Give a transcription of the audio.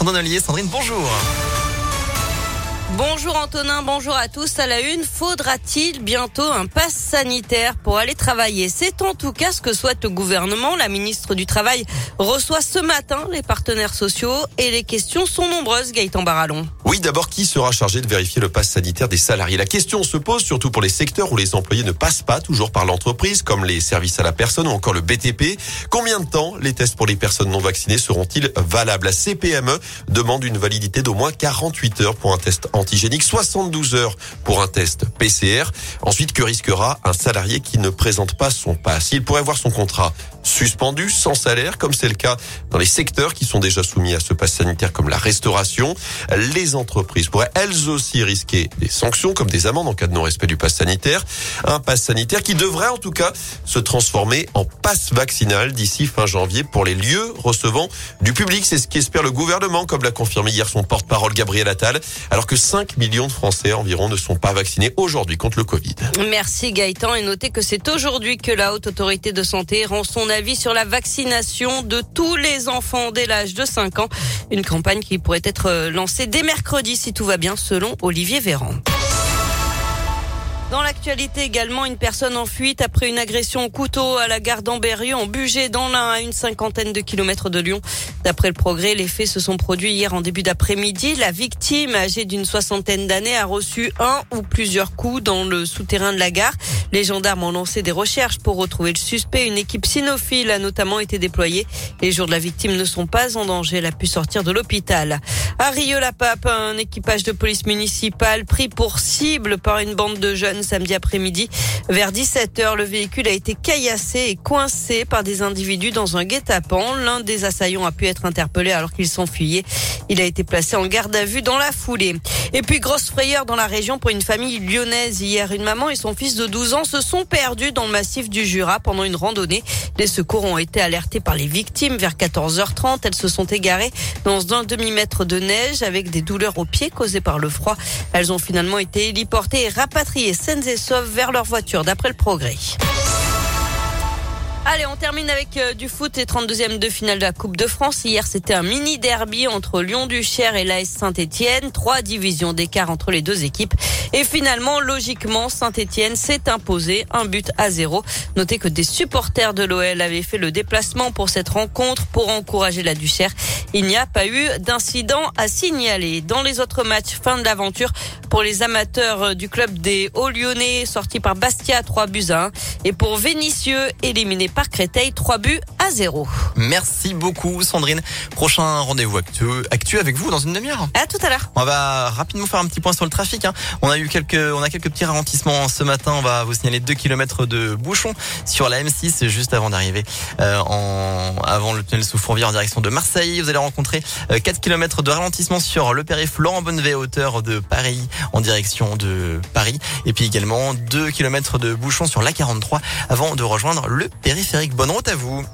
Sandrine Ollier. Sandrine, bonjour. Bonjour Antonin, bonjour à tous. À la une, faudra-t-il bientôt un pass sanitaire pour aller travailler? C'est en tout cas ce que souhaite le gouvernement. La ministre du Travail reçoit ce matin les partenaires sociaux et les questions sont nombreuses, Gaëtan Barallon. Oui, d'abord, qui sera chargé de vérifier le pass sanitaire des salariés? La question se pose surtout pour les secteurs où les employés ne passent pas toujours par l'entreprise, comme les services à la personne ou encore le BTP. Combien de temps les tests pour les personnes non vaccinées seront-ils valables? La CPME demande une validité d'au moins 48 heures pour un test antigénique, 72 heures pour un test PCR. Ensuite, que risquera un salarié qui ne présente pas son pass? Il pourrait voir son contrat suspendu, sans salaire, comme c'est le cas dans les secteurs qui sont déjà soumis à ce pass sanitaire comme la restauration. Les entreprises pourraient elles aussi risquer des sanctions comme des amendes en cas de non-respect du pass sanitaire. Un pass sanitaire qui devrait en tout cas se transformer en pass vaccinal d'ici fin janvier pour les lieux recevant du public. C'est ce qu'espère le gouvernement, comme l'a confirmé hier son porte-parole Gabriel Attal, alors que 5 millions de Français environ ne sont pas vaccinés aujourd'hui contre le Covid. Merci Gaëtan et notez que c'est aujourd'hui que la Haute Autorité de Santé rend son avis sur la vaccination de tous les enfants dès l'âge de 5 ans. Une campagne qui pourrait être lancée dès mercredi si tout va bien selon Olivier Véran. Dans l'actualité également, une personne en fuite après une agression au couteau à la gare d'Amberieu en Bugey dans l'Ain à une cinquantaine de kilomètres de Lyon. D'après le progrès, les faits se sont produits hier en début d'après-midi. La victime, âgée d'une soixantaine d'années, a reçu un ou plusieurs coups dans le souterrain de la gare. Les gendarmes ont lancé des recherches pour retrouver le suspect. Une équipe cynophile a notamment été déployée. Les jours de la victime ne sont pas en danger. Elle a pu sortir de l'hôpital. À Rieux-la-Pape, un équipage de police municipale pris pour cible par une bande de jeunes samedi après-midi. Vers 17h, le véhicule a été caillassé et coincé par des individus dans un guet-apens. L'un des assaillants a pu être interpellé alors qu'il s'enfuyait. Il a été placé en garde à vue dans la foulée. Et puis, grosse frayeur dans la région pour une famille lyonnaise. Hier, une maman et son fils de 12 ans se sont perdus dans le massif du Jura pendant une randonnée. Les secours ont été alertés par les victimes vers 14h30. Elles se sont égarées dans un demi-mètre de neige avec des douleurs aux pieds causées par le froid. Elles ont finalement été héliportées et rapatriées saines et sauves vers leur voiture d'après le progrès. Allez, on termine avec euh, du foot et 32e de finale de la Coupe de France. Hier, c'était un mini derby entre Lyon-Duchère et l'AS Saint-Etienne. Trois divisions d'écart entre les deux équipes. Et finalement, logiquement, Saint-Etienne s'est imposé un but à zéro. Notez que des supporters de l'OL avaient fait le déplacement pour cette rencontre pour encourager la Duchère. Il n'y a pas eu d'incident à signaler. Dans les autres matchs, fin de l'aventure pour les amateurs du club des Hauts-Lyonnais, sorti par Bastia 3 buts à 1. Et pour Vénitieux, éliminé par Créteil, 3 buts à 0. Merci beaucoup, Sandrine. Prochain rendez-vous actu, actu avec vous dans une demi-heure. À tout à l'heure. On va rapidement faire un petit point sur le trafic. Hein. On a eu quelques, on a quelques petits ralentissements ce matin. On va vous signaler 2 km de bouchons sur la M6 juste avant d'arriver euh, en avant le tunnel sous Fourvière en direction de Marseille. Vous allez rencontrer 4 euh, km de ralentissement sur le périph' Laurent Bonnevet hauteur de Paris en direction de Paris et puis également 2 km de bouchons sur la 43 avant de rejoindre le périphérique. Bonne route à vous.